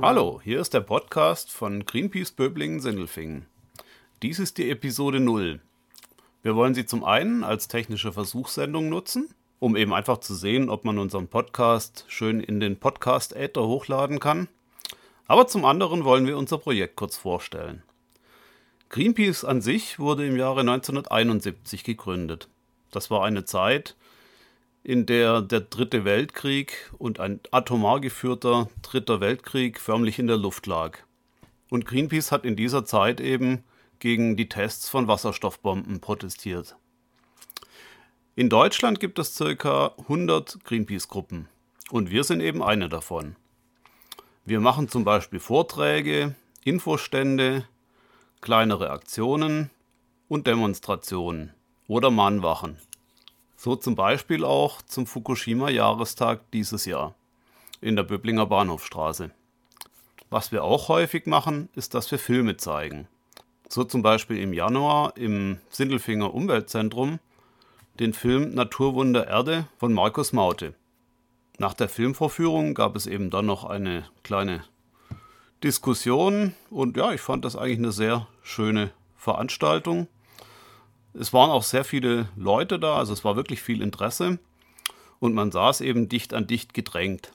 Hallo, hier ist der Podcast von Greenpeace Böblingen-Sindelfingen. Dies ist die Episode 0. Wir wollen sie zum einen als technische Versuchssendung nutzen, um eben einfach zu sehen, ob man unseren Podcast schön in den Podcast-Äther hochladen kann. Aber zum anderen wollen wir unser Projekt kurz vorstellen. Greenpeace an sich wurde im Jahre 1971 gegründet. Das war eine Zeit, in der der Dritte Weltkrieg und ein atomar geführter Dritter Weltkrieg förmlich in der Luft lag. Und Greenpeace hat in dieser Zeit eben gegen die Tests von Wasserstoffbomben protestiert. In Deutschland gibt es ca. 100 Greenpeace-Gruppen und wir sind eben eine davon. Wir machen zum Beispiel Vorträge, Infostände, kleinere Aktionen und Demonstrationen oder Mahnwachen. So zum Beispiel auch zum Fukushima-Jahrestag dieses Jahr in der Böblinger Bahnhofstraße. Was wir auch häufig machen, ist, dass wir Filme zeigen. So zum Beispiel im Januar im Sindelfinger Umweltzentrum den Film Naturwunder Erde von Markus Maute. Nach der Filmvorführung gab es eben dann noch eine kleine Diskussion und ja, ich fand das eigentlich eine sehr schöne Veranstaltung. Es waren auch sehr viele Leute da, also es war wirklich viel Interesse und man saß eben dicht an dicht gedrängt.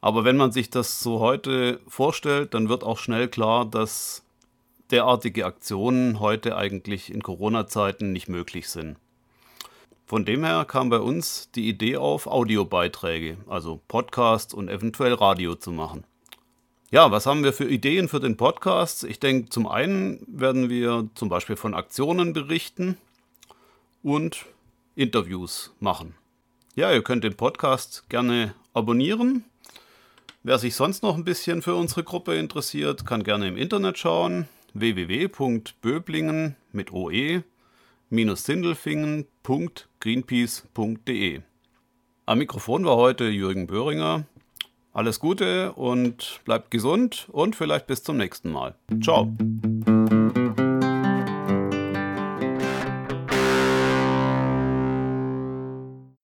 Aber wenn man sich das so heute vorstellt, dann wird auch schnell klar, dass derartige Aktionen heute eigentlich in Corona-Zeiten nicht möglich sind. Von dem her kam bei uns die Idee auf, Audiobeiträge, also Podcasts und eventuell Radio zu machen. Ja, was haben wir für Ideen für den Podcast? Ich denke, zum einen werden wir zum Beispiel von Aktionen berichten und Interviews machen. Ja, ihr könnt den Podcast gerne abonnieren. Wer sich sonst noch ein bisschen für unsere Gruppe interessiert, kann gerne im Internet schauen. www.böblingen mit oe-sindelfingen.greenpeace.de Am Mikrofon war heute Jürgen Böhringer. Alles Gute und bleibt gesund und vielleicht bis zum nächsten Mal. Ciao.